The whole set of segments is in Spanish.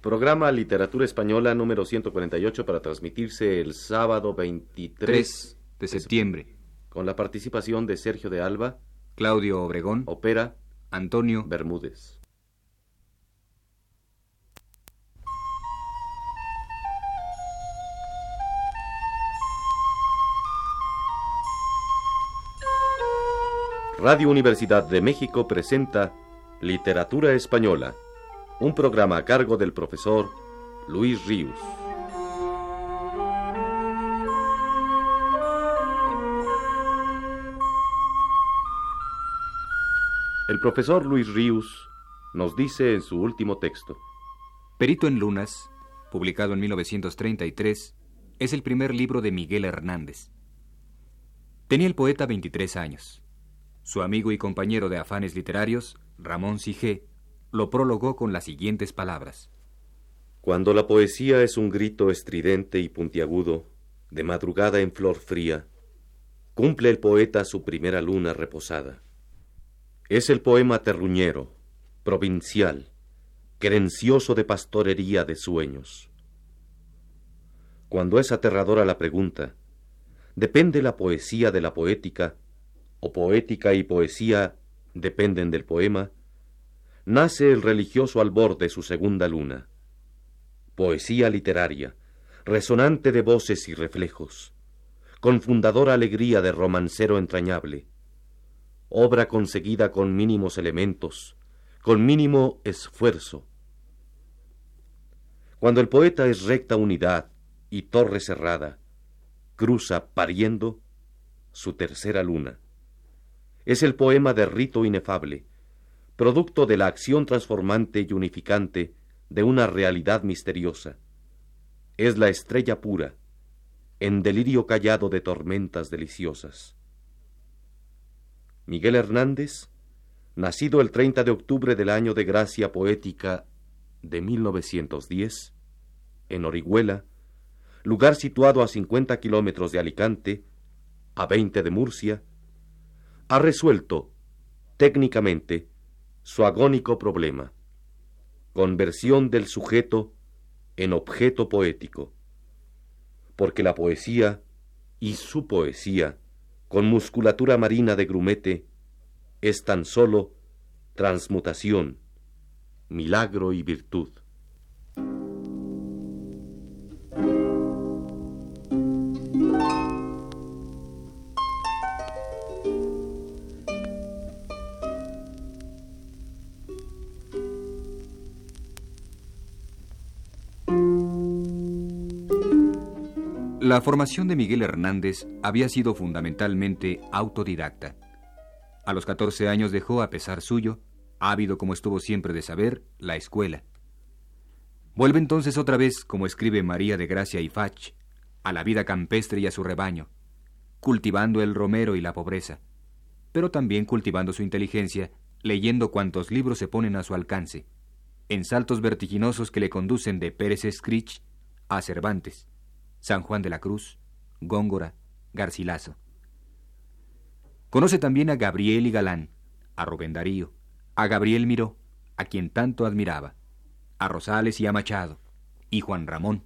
Programa Literatura Española número 148 para transmitirse el sábado 23 3 de septiembre. con la participación de Sergio de Alba, Claudio Obregón, Opera, Antonio Bermúdez. Radio Universidad de México presenta Literatura Española, un programa a cargo del profesor Luis Ríos. El profesor Luis Ríos nos dice en su último texto, Perito en Lunas, publicado en 1933, es el primer libro de Miguel Hernández. Tenía el poeta 23 años. Su amigo y compañero de afanes literarios, Ramón Sigé, lo prologó con las siguientes palabras. Cuando la poesía es un grito estridente y puntiagudo, de madrugada en flor fría, cumple el poeta su primera luna reposada. Es el poema terruñero, provincial, querencioso de pastorería de sueños. Cuando es aterradora la pregunta, ¿depende la poesía de la poética, o poética y poesía dependen del poema? Nace el religioso albor de su segunda luna. Poesía literaria, resonante de voces y reflejos, con fundadora alegría de romancero entrañable, obra conseguida con mínimos elementos, con mínimo esfuerzo. Cuando el poeta es recta unidad y torre cerrada, cruza pariendo su tercera luna. Es el poema de rito inefable, producto de la acción transformante y unificante de una realidad misteriosa. Es la estrella pura, en delirio callado de tormentas deliciosas. Miguel Hernández, nacido el 30 de octubre del año de gracia poética de 1910, en Orihuela, lugar situado a 50 kilómetros de Alicante, a 20 de Murcia, ha resuelto, técnicamente, su agónico problema, conversión del sujeto en objeto poético, porque la poesía y su poesía, con musculatura marina de grumete, es tan solo transmutación, milagro y virtud. La formación de Miguel Hernández había sido fundamentalmente autodidacta. A los 14 años dejó, a pesar suyo, ávido como estuvo siempre de saber, la escuela. Vuelve entonces otra vez, como escribe María de Gracia y Fach, a la vida campestre y a su rebaño, cultivando el romero y la pobreza, pero también cultivando su inteligencia, leyendo cuantos libros se ponen a su alcance, en saltos vertiginosos que le conducen de Pérez Escrich a Cervantes, San Juan de la Cruz, Góngora, Garcilaso. Conoce también a Gabriel y Galán, a Rubén Darío, a Gabriel Miró, a quien tanto admiraba, a Rosales y a Machado, y Juan Ramón.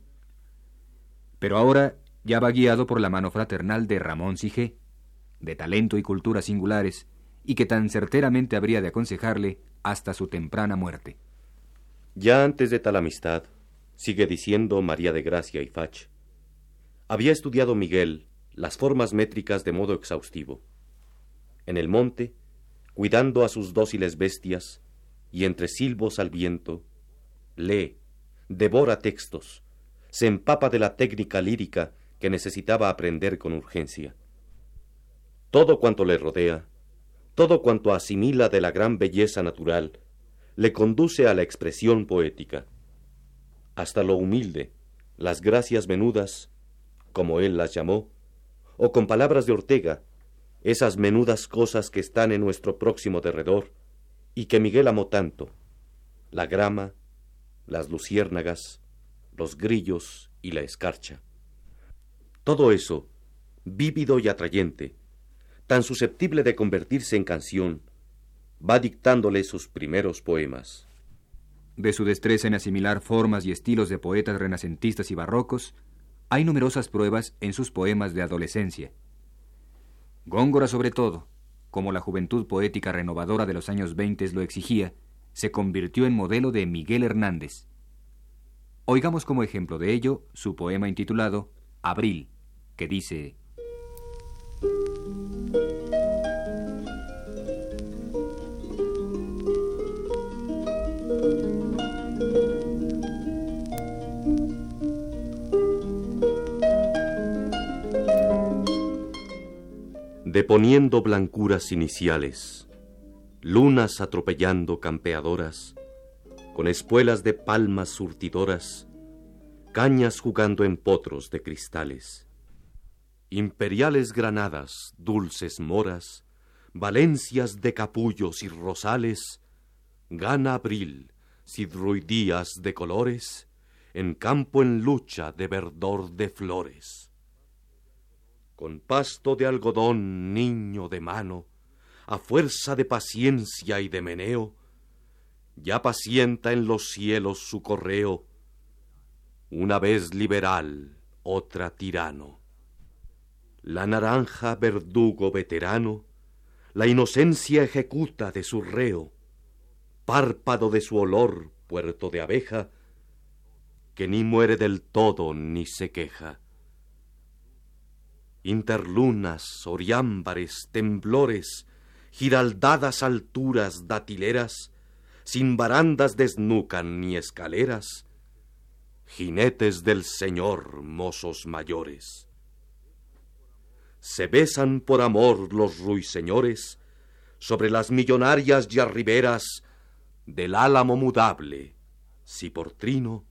Pero ahora ya va guiado por la mano fraternal de Ramón Sigé, de talento y cultura singulares, y que tan certeramente habría de aconsejarle hasta su temprana muerte. Ya antes de tal amistad, sigue diciendo María de Gracia y Fach, había estudiado Miguel las formas métricas de modo exhaustivo. En el monte, cuidando a sus dóciles bestias, y entre silbos al viento, lee, devora textos, se empapa de la técnica lírica que necesitaba aprender con urgencia. Todo cuanto le rodea, todo cuanto asimila de la gran belleza natural, le conduce a la expresión poética. Hasta lo humilde, las gracias menudas, como él las llamó, o con palabras de Ortega, esas menudas cosas que están en nuestro próximo derredor y que Miguel amó tanto, la grama, las luciérnagas, los grillos y la escarcha. Todo eso, vívido y atrayente, tan susceptible de convertirse en canción, va dictándole sus primeros poemas. de su destreza en asimilar formas y estilos de poetas renacentistas y barrocos, hay numerosas pruebas en sus poemas de adolescencia. Góngora, sobre todo, como la juventud poética renovadora de los años 20 lo exigía, se convirtió en modelo de Miguel Hernández. Oigamos como ejemplo de ello su poema intitulado Abril, que dice deponiendo blancuras iniciales, lunas atropellando campeadoras, con espuelas de palmas surtidoras, cañas jugando en potros de cristales, imperiales granadas, dulces moras, valencias de capullos y rosales, gana abril, sidruidías de colores, en campo en lucha de verdor de flores con pasto de algodón, niño de mano, a fuerza de paciencia y de meneo, ya pacienta en los cielos su correo, una vez liberal, otra tirano. La naranja verdugo veterano, la inocencia ejecuta de su reo, párpado de su olor, puerto de abeja, que ni muere del todo ni se queja interlunas, oriámbares, temblores, giraldadas alturas datileras, sin barandas desnucan ni escaleras, jinetes del Señor, mozos mayores. Se besan por amor los ruiseñores sobre las millonarias yarriberas del álamo mudable, si por trino,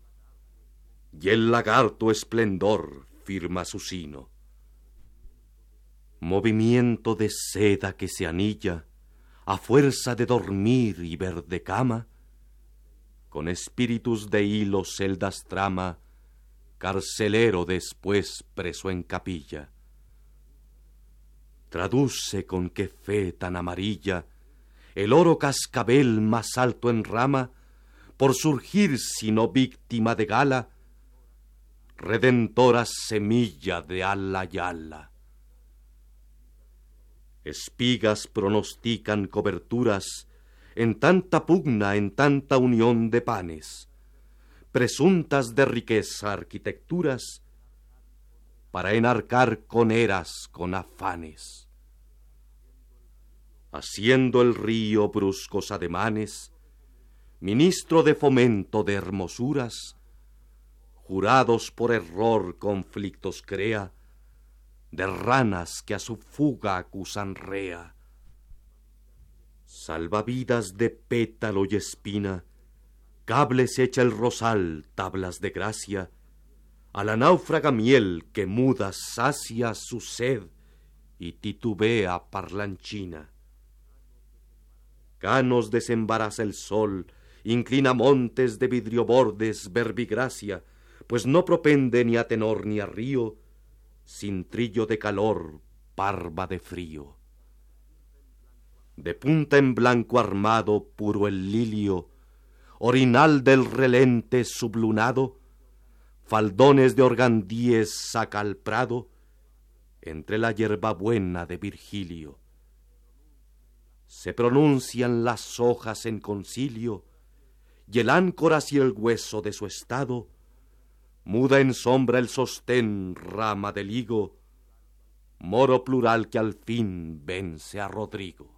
y el lagarto esplendor firma su sino movimiento de seda que se anilla a fuerza de dormir y ver de cama, con espíritus de hilo celdas trama, carcelero después preso en capilla. Traduce con qué fe tan amarilla el oro cascabel más alto en rama, por surgir sino víctima de gala, redentora semilla de ala y ala Espigas pronostican coberturas en tanta pugna, en tanta unión de panes, presuntas de riqueza arquitecturas, para enarcar con eras, con afanes. Haciendo el río bruscos ademanes, ministro de fomento de hermosuras, jurados por error conflictos crea, de ranas que a su fuga acusan rea. Salvavidas de pétalo y espina, cables echa el rosal, tablas de gracia, a la náufraga miel que muda sacia su sed y titubea parlanchina. Canos desembaraza el sol, inclina montes de vidrio bordes verbigracia, pues no propende ni a tenor ni a río, sin trillo de calor, parva de frío. De punta en blanco armado, puro el lilio, orinal del relente sublunado, faldones de organdíes saca al prado, entre la hierbabuena de Virgilio. Se pronuncian las hojas en concilio, y el áncoras y el hueso de su estado, muda en sombra el sostén rama del higo, moro plural que al fin vence a Rodrigo.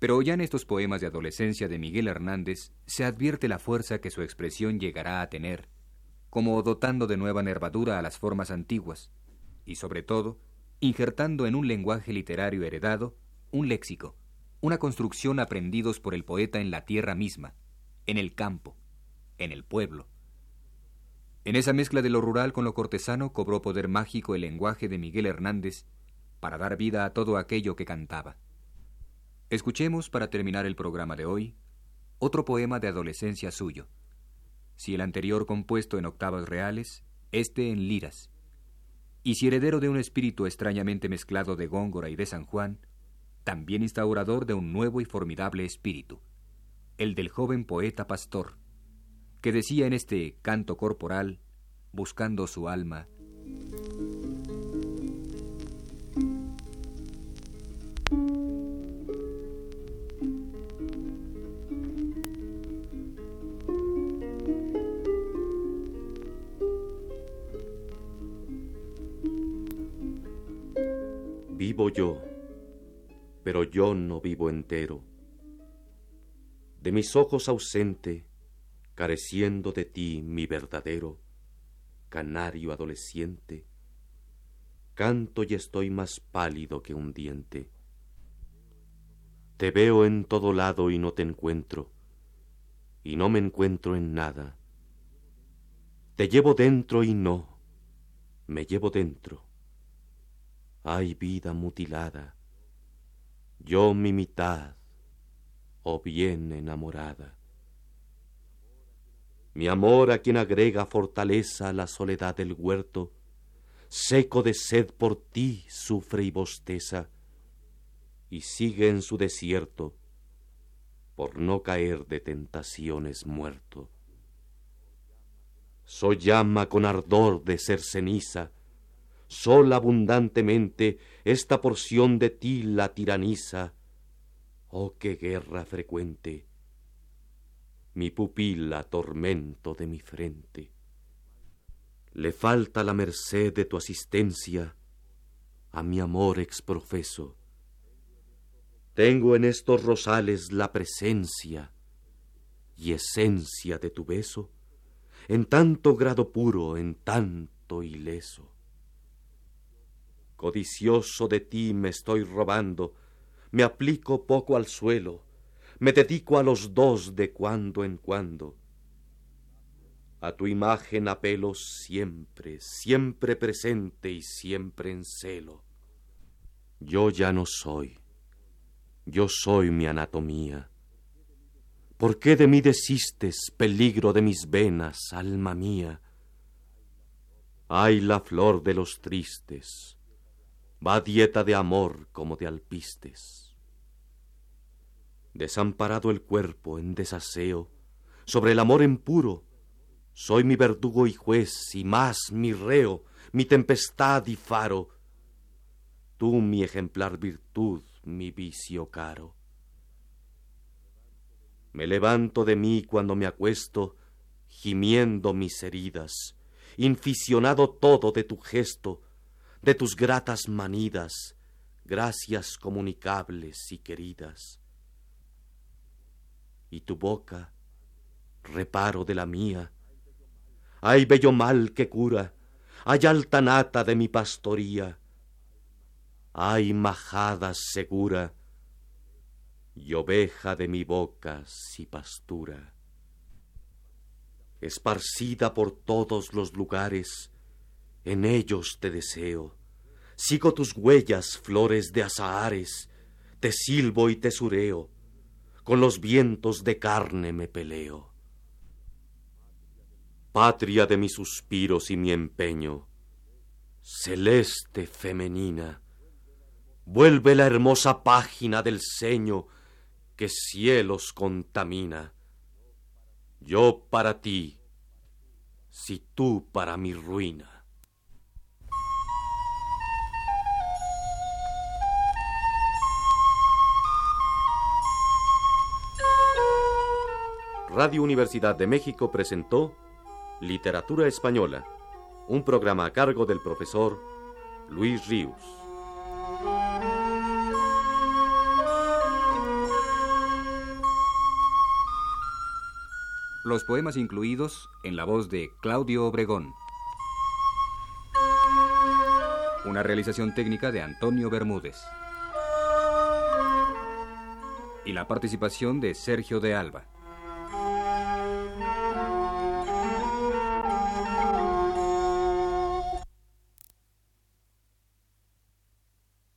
Pero ya en estos poemas de adolescencia de Miguel Hernández se advierte la fuerza que su expresión llegará a tener como dotando de nueva nervadura a las formas antiguas, y sobre todo, injertando en un lenguaje literario heredado un léxico, una construcción aprendidos por el poeta en la tierra misma, en el campo, en el pueblo. En esa mezcla de lo rural con lo cortesano cobró poder mágico el lenguaje de Miguel Hernández para dar vida a todo aquello que cantaba. Escuchemos, para terminar el programa de hoy, otro poema de adolescencia suyo, si el anterior compuesto en octavas reales, este en liras, y si heredero de un espíritu extrañamente mezclado de Góngora y de San Juan, también instaurador de un nuevo y formidable espíritu, el del joven poeta pastor, que decía en este canto corporal, buscando su alma, Yo, pero yo no vivo entero. De mis ojos ausente, careciendo de ti mi verdadero, canario adolescente, canto y estoy más pálido que un diente. Te veo en todo lado y no te encuentro, y no me encuentro en nada. Te llevo dentro y no, me llevo dentro Ay vida mutilada, yo mi mitad, oh bien enamorada. Mi amor a quien agrega fortaleza a la soledad del huerto, seco de sed por ti sufre y bosteza, y sigue en su desierto, por no caer de tentaciones muerto. Soy llama con ardor de ser ceniza, sola abundantemente esta porción de ti la tiraniza. Oh, qué guerra frecuente, mi pupila tormento de mi frente. Le falta la merced de tu asistencia a mi amor exprofeso. Tengo en estos rosales la presencia y esencia de tu beso, en tanto grado puro, en tanto ileso. Codicioso de ti me estoy robando, me aplico poco al suelo, me dedico a los dos de cuando en cuando. A tu imagen apelo siempre, siempre presente y siempre en celo. Yo ya no soy, yo soy mi anatomía. ¿Por qué de mí desistes, peligro de mis venas, alma mía? Ay, la flor de los tristes, va dieta de amor como de alpistes. Desamparado el cuerpo en desaseo, sobre el amor en puro, soy mi verdugo y juez, y más mi reo, mi tempestad y faro. Tú mi ejemplar virtud, mi vicio caro. Me levanto de mí cuando me acuesto, gimiendo mis heridas, inficionado todo de tu gesto, de tus gratas manidas, gracias comunicables y queridas. Y tu boca, reparo de la mía, hay bello mal que cura, hay alta nata de mi pastoría, hay majada segura, y oveja de mi boca si pastura. Esparcida por todos los lugares, en ellos te deseo. Sigo tus huellas, flores de azahares, te silbo y te sureo, con los vientos de carne me peleo. Patria de mis suspiros y mi empeño, celeste femenina, vuelve la hermosa página del ceño que cielos contamina. Yo para ti, si tú para mi ruina. Radio Universidad de México presentó Literatura Española, un programa a cargo del profesor Luis Ríos. Los poemas incluidos en la voz de Claudio Obregón. Una realización técnica de Antonio Bermúdez. Y la participación de Sergio de Alba.